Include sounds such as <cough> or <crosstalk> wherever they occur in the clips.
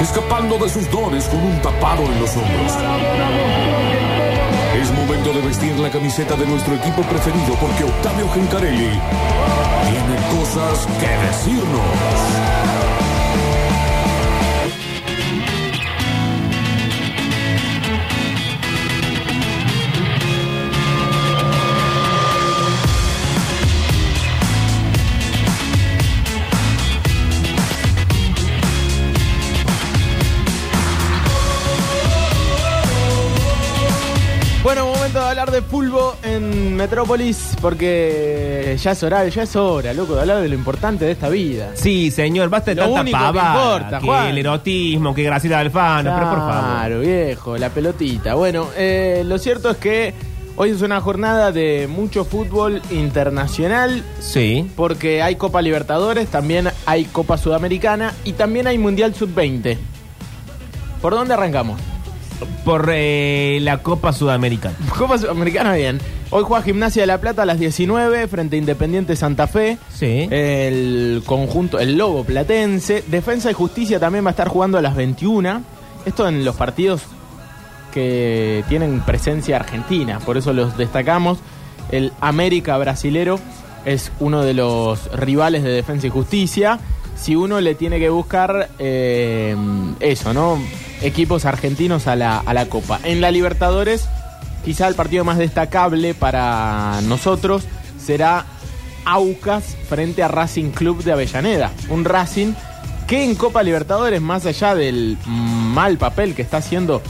escapando de sus dones con un tapado en los hombros. Es momento de vestir la camiseta de nuestro equipo preferido porque Octavio Gencarelli tiene cosas que decirnos. Metrópolis porque ya es hora, ya es hora, loco, de hablar de lo importante de esta vida. Sí, señor, basta de Lo tanta único que pavada, importa, que Juan. el erotismo, que Graciela Alfano, pero por favor. Claro, viejo, la pelotita. Bueno, eh, lo cierto es que hoy es una jornada de mucho fútbol internacional Sí. porque hay Copa Libertadores, también hay Copa Sudamericana y también hay Mundial Sub-20. ¿Por dónde arrancamos? Por eh, la Copa Sudamericana. <laughs> Copa Sudamericana, bien. Hoy juega Gimnasia de la Plata a las 19 frente a Independiente Santa Fe. Sí. El conjunto, el Lobo Platense. Defensa y Justicia también va a estar jugando a las 21. Esto en los partidos que tienen presencia argentina, por eso los destacamos. El América brasilero es uno de los rivales de Defensa y Justicia. Si uno le tiene que buscar eh, eso, ¿no? Equipos argentinos a la, a la Copa. En la Libertadores, quizá el partido más destacable para nosotros será Aucas frente a Racing Club de Avellaneda. Un Racing que en Copa Libertadores, más allá del mal papel que está haciendo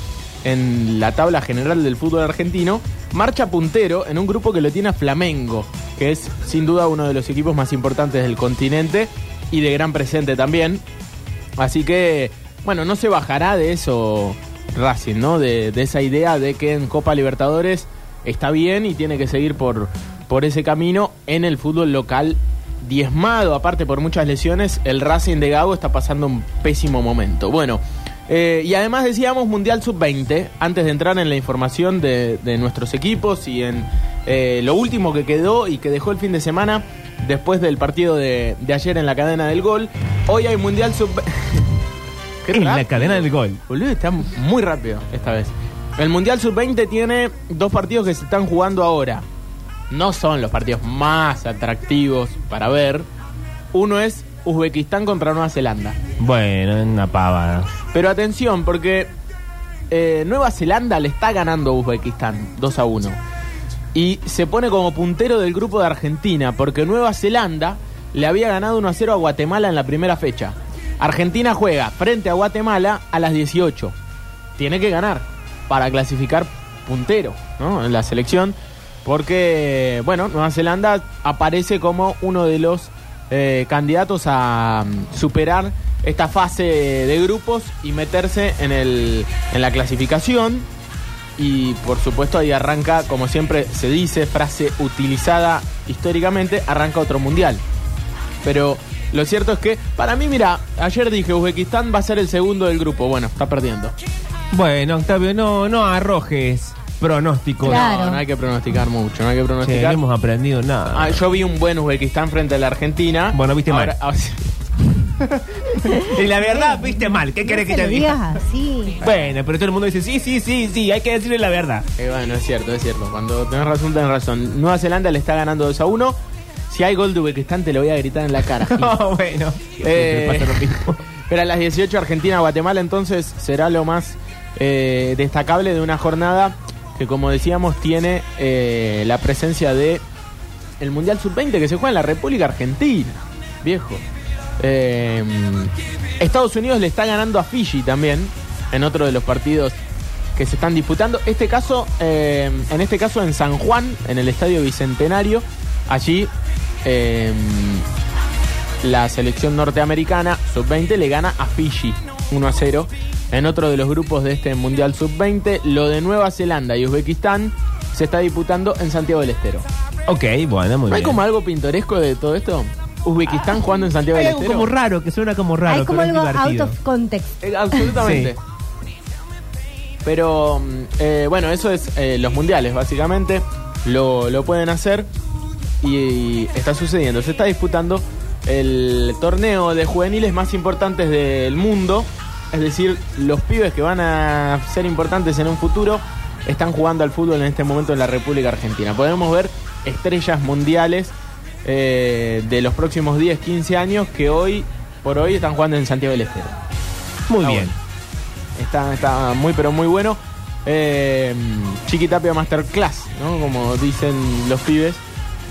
en la tabla general del fútbol argentino, marcha puntero en un grupo que lo tiene a Flamengo, que es sin duda uno de los equipos más importantes del continente y de gran presente también. Así que, bueno, no se bajará de eso Racing, ¿no? De, de esa idea de que en Copa Libertadores está bien y tiene que seguir por, por ese camino en el fútbol local diezmado, aparte por muchas lesiones, el Racing de Gago está pasando un pésimo momento. Bueno, eh, y además decíamos Mundial Sub-20, antes de entrar en la información de, de nuestros equipos y en eh, lo último que quedó y que dejó el fin de semana después del partido de, de ayer en la cadena del gol, hoy hay Mundial Sub-20. <laughs> en la cadena del gol. Boludo, está muy rápido esta vez. El Mundial Sub-20 tiene dos partidos que se están jugando ahora. No son los partidos más atractivos para ver. Uno es Uzbekistán contra Nueva Zelanda. Bueno, es una pava. Pero atención, porque eh, Nueva Zelanda le está ganando a Uzbekistán 2 a 1. Y se pone como puntero del grupo de Argentina, porque Nueva Zelanda le había ganado 1 a 0 a Guatemala en la primera fecha. Argentina juega frente a Guatemala a las 18. Tiene que ganar para clasificar puntero ¿no? en la selección, porque, bueno, Nueva Zelanda aparece como uno de los eh, candidatos a mm, superar esta fase de grupos y meterse en, el, en la clasificación. Y por supuesto ahí arranca, como siempre se dice, frase utilizada históricamente, arranca otro mundial. Pero lo cierto es que, para mí, mira, ayer dije, Uzbekistán va a ser el segundo del grupo. Bueno, está perdiendo. Bueno, Octavio, no, no arrojes pronósticos. Claro. No, no hay que pronosticar mucho, no hay que Che, no pronosticar. hemos aprendido nada. Ah, yo vi un buen Uzbekistán frente a la Argentina. Bueno, viste Ahora- mal. <laughs> Y la verdad, viste mal. ¿Qué querés que No te diga? así. Bueno, pero todo el mundo dice, sí, sí, sí, sí, hay que decirle la verdad. Eh, bueno, es cierto, es cierto. Cuando tenés razón, tenés razón. Nueva Zelanda le está ganando 2 a 1. Si hay gol de Uzbekistán, te lo voy a gritar en la cara. <laughs> No, bueno. Eh, Siempre pasa lo mismo. pero a las 18 Argentina-Guatemala entonces será lo más eh, destacable de una jornada que como decíamos tiene eh, la presencia de el Mundial Sub-20 que se juega en la República Argentina. Viejo. Estados Unidos le está ganando a Fiji también en otro de los partidos que se están disputando. Este caso, en este caso en San Juan, en el Estadio Bicentenario, allí eh, la selección norteamericana sub-20 le gana a Fiji 1 a 0 en otro de los grupos de este Mundial Sub-20. Lo de Nueva Zelanda y Uzbekistán se está disputando en Santiago del Estero. Ok, bueno, muy ¿No hay bien. como algo pintoresco de todo esto? Uzbekistán jugando en Santiago Hay del algo Estero. como raro, que suena como raro. Hay como pero es algo out of context. Eh, absolutamente. Pero mm, eh, bueno, eso es eh, los mundiales, básicamente. Lo, lo pueden hacer y, está sucediendo. Se está disputando el torneo de juveniles más importantes del mundo. Es decir, los pibes que van a ser importantes en un futuro están jugando al fútbol en este momento en la República Argentina. Podemos ver estrellas mundiales eh, de los próximos 10, 15 años que hoy por hoy están jugando en Santiago del Estero. Muy bien. bueno. Está, está muy, pero muy bueno. Eh, Chiquitapia Masterclass, ¿no? Como dicen los pibes,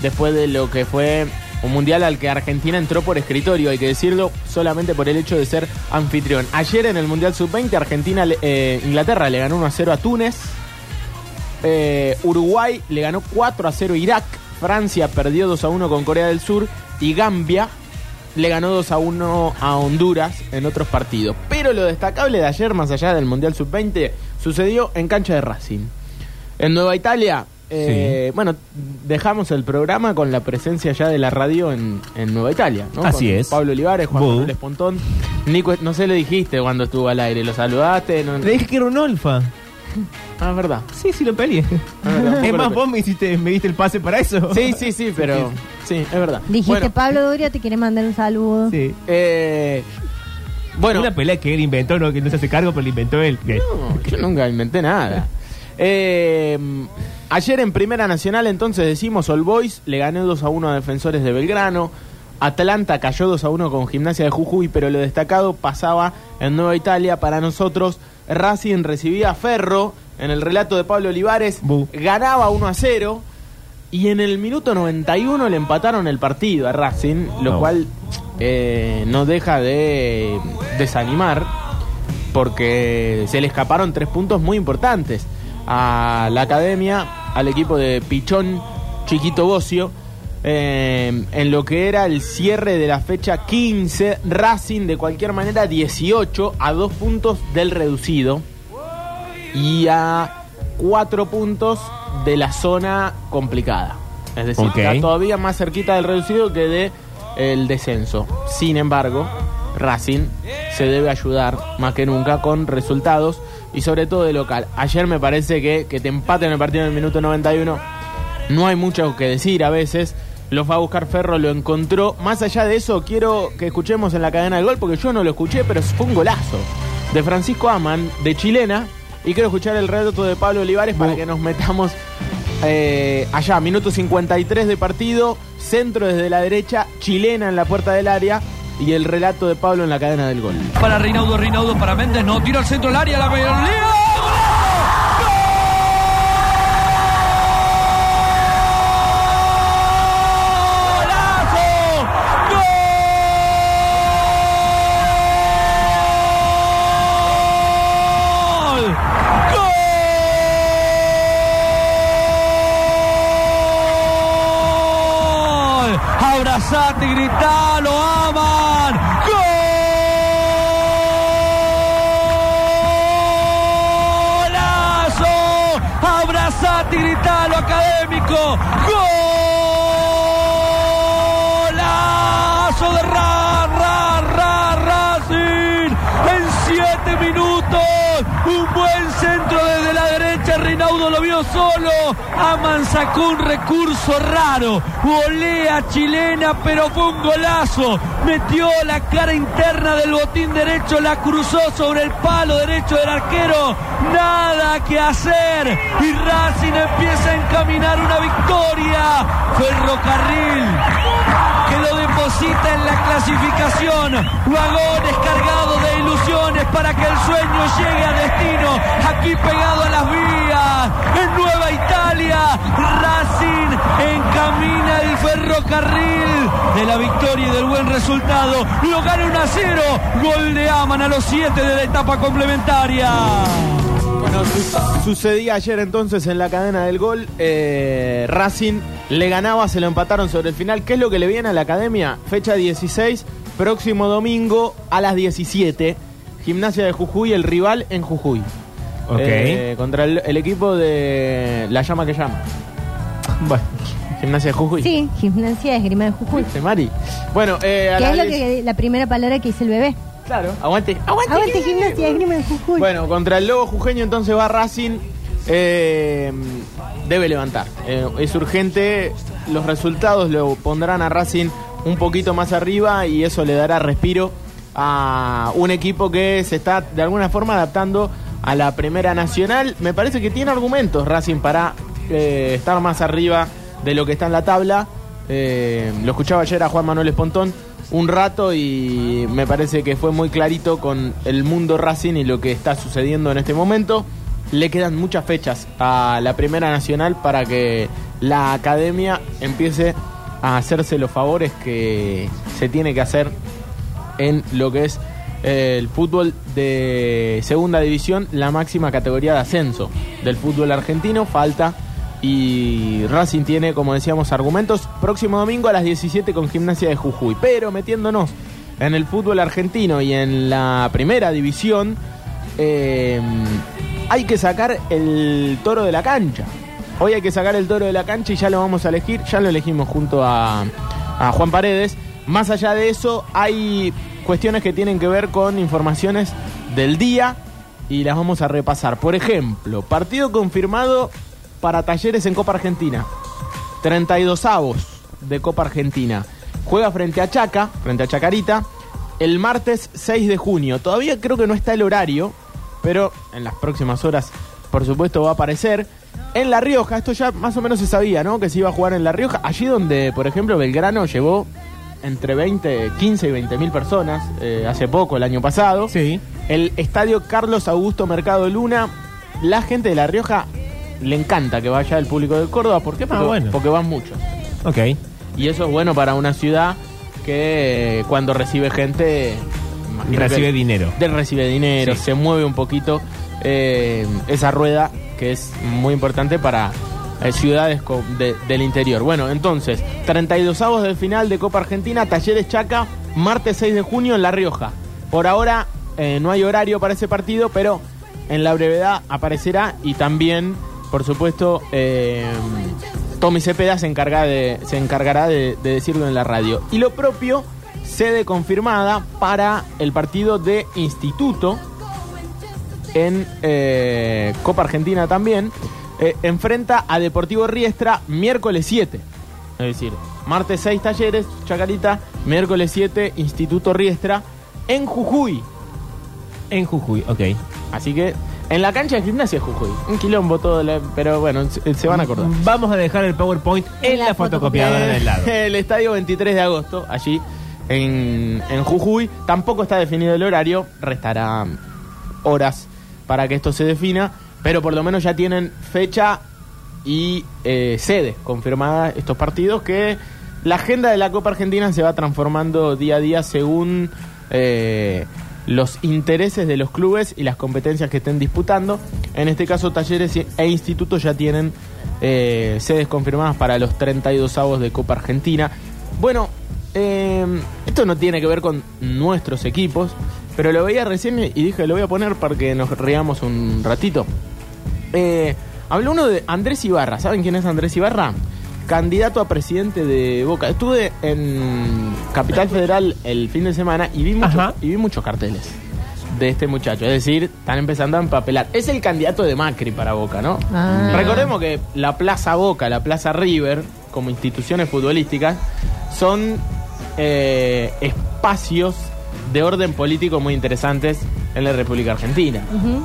después de lo que fue un mundial al que Argentina entró por escritorio, hay que decirlo, solamente por el hecho de ser anfitrión. Ayer en el Mundial Sub-20, Argentina, eh, Inglaterra le ganó 1 a 0 a Túnez. Eh, Uruguay le ganó 4 a 0 a Irak. Francia perdió 2 a 1 con Corea del Sur. Y Gambia le ganó 2 a 1 a Honduras en otros partidos. Pero lo destacable de ayer, más allá del Mundial Sub-20, sucedió en cancha de Racing. En Nueva Italia, eh, bueno, dejamos el programa con la presencia ya de la radio en, en Nueva Italia. ¿no? Así Con es. Pablo Olivares, Juan. Manuel Espontón. Nico, no sé, le dijiste cuando estuvo al aire, lo saludaste. No, Le dije que era un olfa. Ah, es verdad. Sí, sí, lo peleé. Ah, es más, vos me, hiciste, me diste el pase para eso. Sí, sí, sí, pero sí, es verdad. Dijiste, Bueno, Pablo Doria te quiere mandar un saludo. Sí. eh, bueno, Una pelea que él inventó, no, que no se hace cargo, pero la inventó él. No, yo nunca inventé nada. Eh, ayer en Primera Nacional, entonces decimos, All Boys le ganó 2 a 1 a Defensores de Belgrano. Atlanta cayó 2 a 1 con Gimnasia de Jujuy, pero lo destacado pasaba en Nueva Italia. Para nosotros, Racing recibía a Ferro en el relato de Pablo Olivares, Bu. ganaba 1 a 0. Y en el minuto 91 le empataron el partido a Racing, lo No. cual eh, no deja de desanimar porque se le escaparon tres puntos muy importantes a la academia, al equipo de Pichón Chiquito Bocio, eh, en lo que era el cierre de la fecha 15, Racing de cualquier manera 18 a dos puntos del reducido y a cuatro puntos de la zona complicada. Es decir, está todavía más cerquita del reducido que de el descenso. Sin embargo, Racing se debe ayudar más que nunca con resultados y sobre todo de local. Ayer me parece que, que te empaten el partido en el minuto 91. No hay mucho que decir a veces. Lo fue a buscar Ferro, lo encontró. Más allá de eso, quiero que escuchemos en la cadena del gol, porque yo no lo escuché, pero fue un golazo. De Francisco Aman, de chilena. Y quiero escuchar el relato de Pablo Olivares para que nos metamos eh, allá. Minuto 53 de partido. Centro desde la derecha, chilena en la puerta del área. Y el relato de Pablo en la cadena del gol. Para Reinaudo, Reinaudo para Méndez, no, tiro al centro del área, la mayoría. Abrazate, gritá, 7 minutos. Un buen centro desde la derecha. Rinaudo lo vio solo. Aman sacó un recurso raro. Volea chilena, pero fue un golazo. Metió la cara interna del botín derecho. La cruzó sobre el palo derecho del arquero. Nada que hacer. Y Racing empieza a encaminar una victoria. Ferrocarril deposita en la clasificación. Vagones cargados de ilusiones para que el sueño llegue a destino. Aquí pegado a las vías. En Nueva Italia, Racing encamina el ferrocarril de la victoria y del buen resultado. Lo gana 1 a 0. Gol de Aman a los 7 de la etapa complementaria. Bueno, su- sucedía ayer entonces en la cadena del gol. eh, Racing le ganaba, se lo empataron sobre el final. ¿Qué es lo que le viene a la academia? Fecha 16, próximo domingo a las 17. Gimnasia de Jujuy, el rival en Jujuy. Ok. Eh, contra el, el equipo de La Llama que Llama. <laughs> Bueno, Gimnasia de Jujuy. Sí, gimnasia de esgrima de Jujuy. ¿Viste, Mari? Bueno, eh, a las es lo 10 que la primera palabra que dice el bebé. Claro, aguante. Aguante. Aguante gimnasia de esgrima de Jujuy. Bueno, contra el Lobo Jujeño entonces va Racing. Eh, debe levantar. Eh, es urgente. Los resultados lo pondrán a Racing un poquito más arriba y eso le dará respiro a un equipo que se está de alguna forma adaptando a la Primera Nacional. Me parece que tiene argumentos Racing para eh, estar más arriba de lo que está en la tabla. Lo escuchaba ayer a Juan Manuel Espontón un rato y me parece que fue muy clarito con el mundo Racing y lo que está sucediendo en este momento. Le quedan muchas fechas a la Primera Nacional para que la academia empiece a hacerse los favores que se tiene que hacer en lo que es eh, el fútbol de segunda división, la máxima categoría de ascenso del fútbol argentino. Falta y Racing tiene, como decíamos, argumentos. Próximo domingo a las 17 con Gimnasia de Jujuy. Pero metiéndonos en el fútbol argentino y en la primera división, eh, hay que sacar el toro de la cancha. Hoy hay que sacar el toro de la cancha y ya lo vamos a elegir. Ya lo elegimos junto a, Juan Paredes. Más allá de eso, hay cuestiones que tienen que ver con informaciones del día y las vamos a repasar. Por ejemplo, partido confirmado para Talleres en Copa Argentina. 32 avos de Copa Argentina. Juega frente a Chaca, frente a Chacarita, el martes 6 de junio. Todavía creo que no está el horario, pero en las próximas horas, por supuesto, va a aparecer. En La Rioja, esto ya más o menos se sabía, ¿no? Que se iba a jugar en La Rioja. Allí donde, por ejemplo, Belgrano llevó entre 20, 15 y 20 mil personas eh, hace poco, el año pasado. sí. El estadio Carlos Augusto Mercado Luna. La gente de La Rioja le encanta que vaya el público de Córdoba. ¿Por qué? Porque, Ah, bueno. porque van muchos. Ok. Y eso es bueno para una ciudad que eh, cuando recibe gente... imagino Recibe dinero. de- recibe dinero, Sí. se mueve un poquito eh, esa rueda que es muy importante para eh, ciudades de- del interior. Bueno, entonces, 32 avos del final de Copa Argentina, Talleres Chaca, martes 6 de junio en La Rioja. Por ahora eh, no hay horario para ese partido, pero en la brevedad aparecerá y también, por supuesto, eh, Tommy Cepeda se, encarga de, se encargará de, de decirlo en la radio. Y lo propio, sede confirmada para el partido de Instituto en eh, Copa Argentina también. Eh, enfrenta a Deportivo Riestra miércoles 7. Es decir, martes 6 talleres, Chacarita, miércoles 7 Instituto Riestra en Jujuy. En Jujuy, ok. Así que en la cancha de gimnasia Jujuy. Un quilombo todo, la- pero bueno, se, se van a acordar. Vamos a dejar el PowerPoint en, En la, la fotocopiadora del lado. <laughs> El estadio 23 de agosto, allí en, en Jujuy. Tampoco está definido el horario, restará horas para que esto se defina, pero por lo menos ya tienen fecha y eh, sede confirmada estos partidos que la agenda de la Copa Argentina se va transformando día a día según eh, los intereses de los clubes y las competencias que estén disputando. En este caso, talleres e institutos ya tienen eh, sedes confirmadas para los 32 avos de Copa Argentina. Bueno, eh, esto no tiene que ver con nuestros equipos, pero lo veía recién y dije, lo voy a poner para que nos riamos un ratito. Eh, habló uno de Andrés Ibarra. ¿Saben quién es Andrés Ibarra? Candidato a presidente de Boca. Estuve en Capital Federal el fin de semana y vi, muchos- Ajá. y vi muchos carteles de este muchacho. Es decir, están empezando a empapelar. Es el candidato de Macri para Boca, ¿no? Ah. Recordemos que la Plaza Boca, la Plaza River, como instituciones futbolísticas, son eh, espacios de orden político muy interesantes en la República Argentina.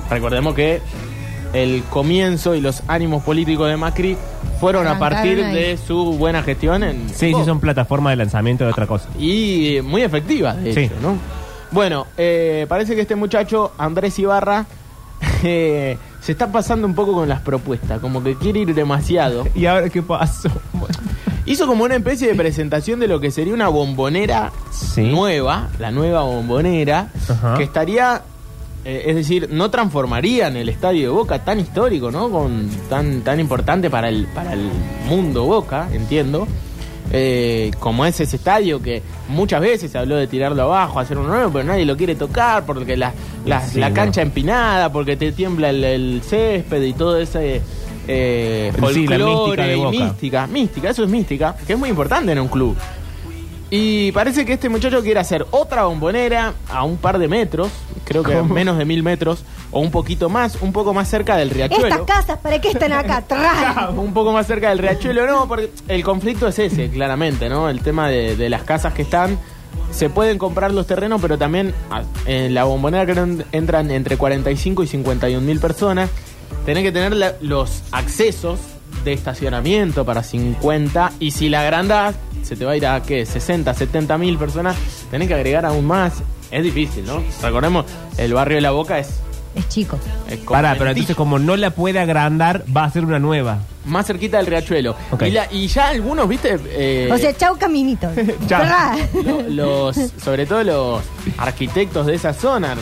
Recordemos que el comienzo y los ánimos políticos de Macri fueron a partir ahí. de su buena gestión en Sí, sí, son plataformas de lanzamiento de otra cosa. y eh, muy efectivas, de Sí. hecho, ¿no? Bueno, eh, parece que este muchacho, Andrés Ibarra, <laughs> eh, se está pasando un poco con las propuestas, como que quiere ir demasiado. <laughs> ¿Y ahora qué pasó? <laughs> Hizo como una especie de presentación de lo que sería una bombonera Sí. nueva, la nueva bombonera, Ajá. que estaría, eh, es decir, no transformarían el estadio de Boca tan histórico, ¿no? Con tan tan importante para el para el mundo Boca, entiendo. eh, como es ese estadio que muchas veces se habló de tirarlo abajo, hacer uno nuevo, pero nadie lo quiere tocar porque la, la, Sí, la no. cancha empinada, porque te tiembla el, el césped y todo ese eh, Sí, la mística de y Boca. mística, mística, eso es mística, que es muy importante en un club. Y parece que este muchacho quiere hacer otra bombonera a un par de metros, creo que ¿Cómo? menos de mil metros, o un poquito más, un poco más cerca del riachuelo. Estas casas, ¿para qué están acá <laughs> atrás? un poco más cerca del riachuelo, no, porque el conflicto es ese, claramente, ¿no? El tema de, de las casas que están. Se pueden comprar los terrenos, pero también ah, en la bombonera creo que entran entre 45 y 51 mil personas. Tenés que tener la- los accesos de estacionamiento para 50 y si la agrandás, se te va a ir a ¿qué? 60, 70 mil personas, tenés que agregar aún más. Es difícil, ¿no? Recordemos, el barrio de La Boca es... Es chico. es Pará, pero entonces como no la puede agrandar, va a ser una nueva. más cerquita del riachuelo. Ok. Y, la- y ya algunos, viste, Eh, O sea, chau caminito. <laughs> Chau. Los, sobre todo los arquitectos de esa zona,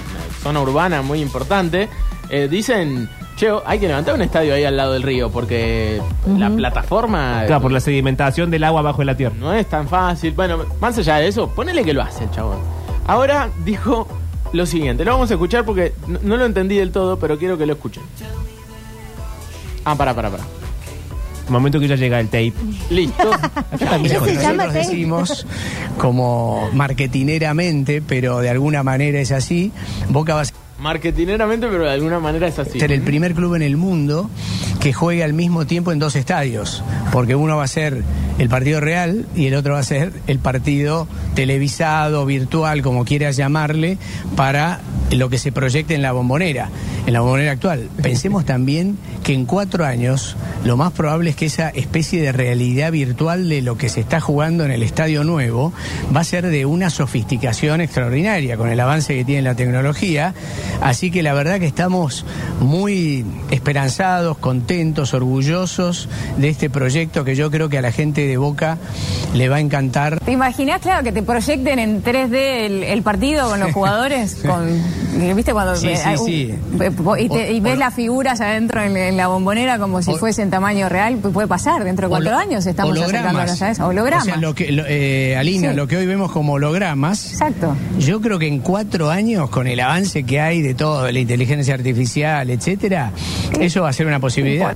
zona urbana muy importante, eh, dicen, che, hay que levantar un estadio ahí al lado del río, porque la plataforma Claro, por la sedimentación del agua bajo de la tierra. no es tan fácil. Bueno, más allá de eso, ponele que lo hace el chabón. Ahora dijo lo siguiente, lo vamos a escuchar porque no, no lo entendí del todo, pero quiero que lo escuchen. Ah, para, para, para. Momento que ya llega el tape. Listo. <laughs> ¿Qué se llama? Nosotros decimos como marketineramente, pero de alguna manera es así, Boca va a Marketineramente, pero de alguna manera es así. ser el primer club en el mundo que juegue al mismo tiempo en dos estadios, porque uno va a ser el partido real y el otro va a ser el partido televisado, virtual, como quieras llamarle, para lo que se proyecte en la bombonera, en la bombonera actual. Pensemos también que en cuatro años lo más probable es que esa especie de realidad virtual de lo que se está jugando en el estadio nuevo va a ser de una sofisticación extraordinaria con el avance que tiene la tecnología. Así que la verdad que estamos muy esperanzados, contentos, orgullosos de este proyecto que yo creo que a la gente de Boca le va a encantar. ¿Te imaginas, claro, que te proyecten en 3D el, el partido con los <laughs> jugadores? con, ¿Viste cuando Sí, sí, y, te- y O- ves o- las figuras adentro en, en la bombonera como si O- fuese en tamaño real? Puede pasar, dentro de cuatro años estamos acercándonos a eso. Hologramas. O sea, lo que, lo- eh, Alina, lo que hoy vemos como hologramas. Exacto. Yo creo que en cuatro años, con el avance que hay de todo, la inteligencia artificial, etcétera, eso va a ser una posibilidad.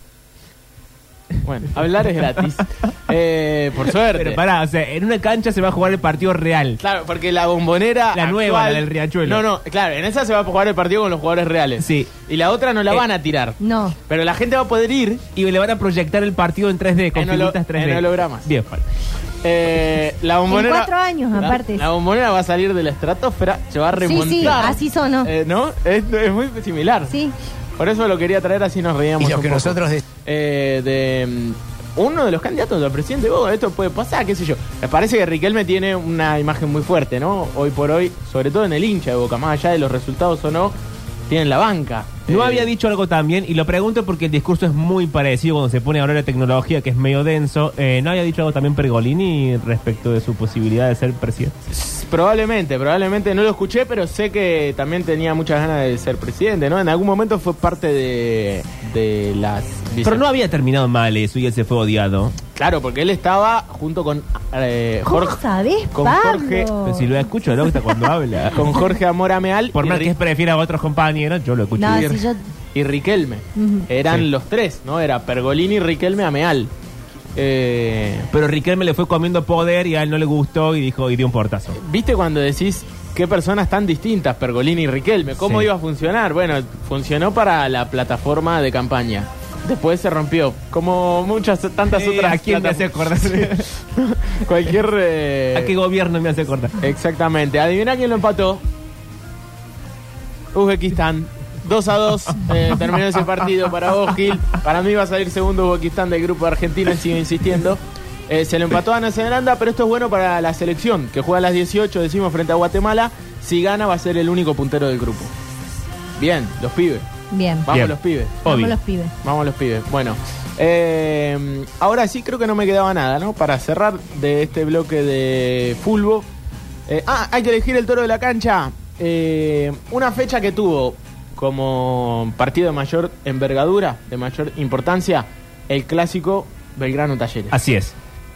Bueno, hablar es gratis. <laughs> Eh, por suerte. Pero pará, o sea, en una cancha se va a jugar el partido real. Claro, porque la bombonera. La nueva, la del Riachuelo. No, no, claro, en esa se va a jugar el partido con los jugadores reales. Sí. Y la otra no la Eh, van a tirar. No. Pero la gente va a poder ir. Y le van a proyectar el partido en 3D, con En figuritas 3D. en hologramas. Bien, Juan. Eh, la bombonera. cuatro años, aparte. La, bombonera va a salir de la estratosfera, se va a Sí, remontar. sí, así sonó. Eh, ¿No? Es, es muy similar. Sí. Por eso lo quería traer así nos reíamos. Y lo un que poco. nosotros de- Eh, de mm, uno de los candidatos al presidente de Boca, esto puede pasar, qué sé yo. Me parece que Riquelme tiene una imagen muy fuerte, ¿no? Hoy por hoy, sobre todo en el hincha de Boca, más allá de los resultados o no, tienen la banca. No Eh, había dicho algo también, y lo pregunto porque el discurso es muy parecido cuando se pone a hablar de tecnología, que es medio denso. Eh, ¿No había dicho algo también Pergolini respecto de su posibilidad de ser presidente? Probablemente, probablemente no lo escuché, pero sé que también tenía muchas ganas de ser presidente, ¿no? En algún momento fue parte de, de las... Pero no había terminado mal eso y él se fue odiado. Claro, porque él estaba junto con eh, ¿Cómo Jorge... sabés, con Pablo? Jorge- Pero si lo escucho, ¿no? Está cuando habla. <laughs> Con Jorge Amor Ameal Por más que prefiera a otros compañeros, yo lo escucho. No, y Riquelme. Eran Sí. los tres, ¿no? Era Pergolini, Riquelme, Ameal. Eh, Pero Riquelme le fue comiendo poder y a él no le gustó y dijo y dio un portazo. ¿Viste cuando decís qué personas tan distintas, Pergolini y Riquelme? ¿Cómo Sí. iba a funcionar? Bueno, funcionó para la plataforma de campaña. Después se rompió, como muchas, tantas Eh, otras. ¿A quién me hace acordar? <laughs> Cualquier. eh, ¿A qué gobierno me hace acordar? Exactamente. Adivina quién lo empató. Uzbekistán. 2 a 2 eh, terminó ese partido para vos, Gil. Para mí va a salir segundo Uzbekistán del grupo de Argentina, sigo insistiendo. Eh, se lo empató a Nueva Zelanda, pero esto es bueno para la selección, que juega a las 18, decimos, frente a Guatemala. Si gana, va a ser el único puntero del grupo. Bien, los pibes. Bien. Vamos Bien. los pibes. Vamos Obvio. los pibes. Vamos los pibes. Bueno, eh, ahora sí creo que no me quedaba nada, ¿no? Para cerrar de este bloque de. Eh, ah, hay que elegir el toro de la cancha. Eh, una fecha que tuvo como partido de mayor envergadura, de mayor importancia, el clásico Belgrano Talleres. Así es.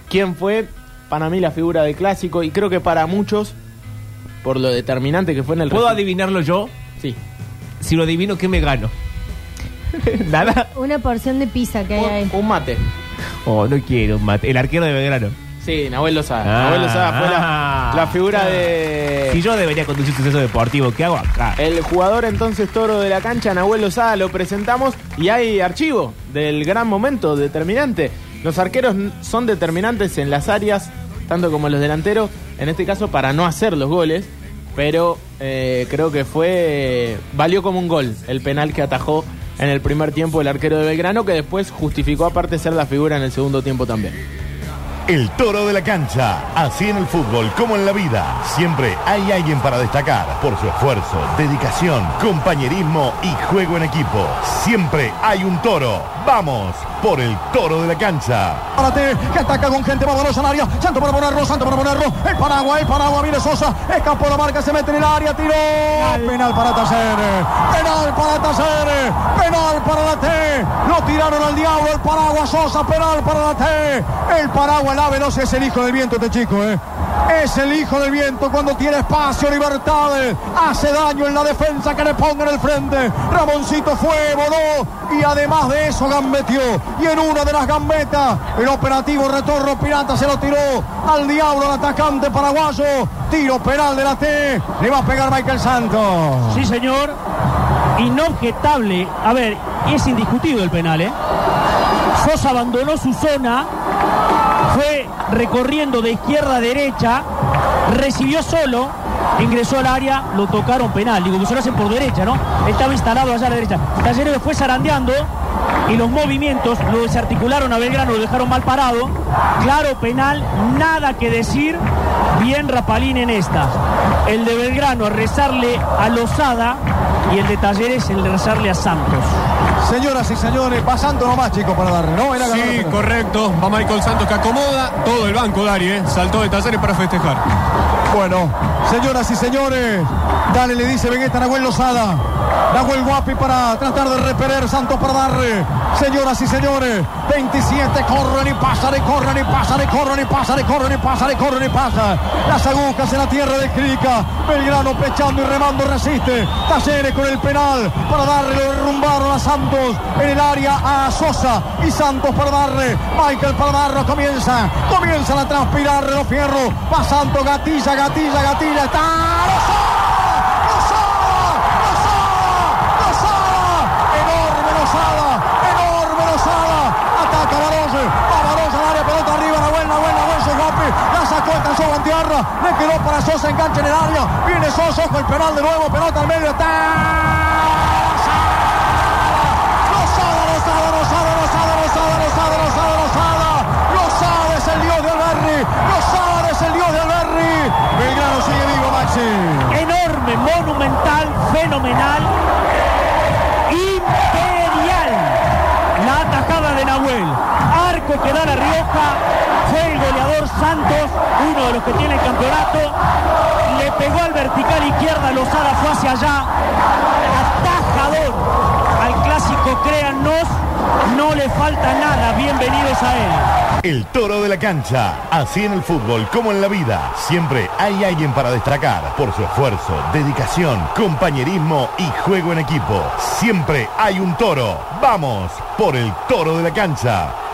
¿Quién fue para mí la figura del clásico y creo que para muchos, por lo determinante que fue en el ¿Puedo adivinarlo yo? Sí. Si lo adivino, ¿qué me gano? <laughs> Nada. Una porción de pizza que hay ahí. Un mate. Oh, no quiero un mate. El arquero de Belgrano. Sí, Nahuel Lozada. Ah, Nahuel Lozada fue la, ah, la figura de... Si yo debería conducir suceso deportivo, ¿qué hago acá? El jugador entonces toro de la cancha, Nahuel Lozada, lo presentamos y hay archivo del gran momento determinante. Los arqueros son determinantes en las áreas, tanto como los delanteros, en este caso para no hacer los goles, pero eh, creo que fue. valió como un gol el penal que atajó en el primer tiempo el arquero de Belgrano, que después justificó aparte ser la figura en el segundo tiempo también. El toro de la cancha. Así en el fútbol como en la vida. Siempre hay alguien para destacar por su esfuerzo, dedicación, compañerismo y juego en equipo. Siempre hay un toro. Vamos por el toro de la cancha. Párate, que ataca con gente poderosa al área. Santo para ponerlo, Santo para ponerlo. El Paraguay, el Paraguay, viene Sosa. Escapó la marca, se mete en el área, tiró. Penal para Tacer. Penal para Tacer. Penal para la T. Lo tiraron al diablo el Paraguay, Sosa. Penal para la T. El Paraguay, la veloz es el hijo del viento, este chico, ¿eh? Es el hijo del viento cuando tiene espacio, libertades. Hace daño en la defensa que le ponga en el frente. Ramoncito fue, voló y además de eso gambeteó. Y en una de las gambetas, el operativo retorno pirata se lo tiró al diablo, al atacante paraguayo. Tiro penal de la T. Le va a pegar Michael Santos. Sí, señor. Inobjetable. A ver, es indiscutible el penal, ¿eh? Sosa abandonó su zona, fue recorriendo de izquierda a derecha, recibió solo, ingresó al área, lo tocaron penal. Digo, que se lo hacen por derecha, ¿no? Estaba instalado allá a la derecha. Talleres fue zarandeando y los movimientos lo desarticularon a Belgrano, lo dejaron mal parado. Claro, penal, nada que decir. Bien Rapalín en esta. El de Belgrano, rezarle a Lozada y el de Talleres, el rezarle a Santos. Señoras y señores, pasando nomás, chicos, para darle, ¿no? Era Sí, correcto. Va Michael Santos que acomoda todo el banco, Dari, ¿eh? Saltó de talleres para festejar. Bueno, señoras y señores, dale, le dice Vegueta Nahuel Lozada. Nahuel Guapi para tratar de repeler Santos para darle. Señoras y señores, 27 corren y pasan y corren y pasan y corren y pasan y corren y pasan y corren y pasan. Las agujas en la tierra de Crica. Belgrano pechando y remando resiste. Talleres con el penal para darle, lo derrumbaron a Santos en el área a Sosa y Santos para darle. Michael darle, comienza, comienzan a transpirar los fierros. Va Santos, gatilla, gatilla, gatilla. Está La cola cansó en tierra, le tiró para Sosa, engancha en el área, viene Sosa, con el penal de nuevo, penalta al medio, ¡Ten! ¡Losada, Rosada losada, losada, losada, losada, losada! ¡Losada es el Dios de Alberri! ¡Losada es el Dios de Alberri! ¡Velgrano sigue vivo Maxi! Enorme, monumental, fenomenal, imperial, la atajada de Nahuel, arco que da la Rioja. Fue el goleador Santos, uno de los que tiene el campeonato. Le pegó al vertical izquierda, Lozada fue hacia allá. Atajador al clásico, créannos, no le falta nada. Bienvenidos a él. El toro de la cancha. Así en el fútbol como en la vida. Siempre hay alguien para destacar por su esfuerzo, dedicación, compañerismo y juego en equipo. Siempre hay un toro. Vamos por el toro de la cancha.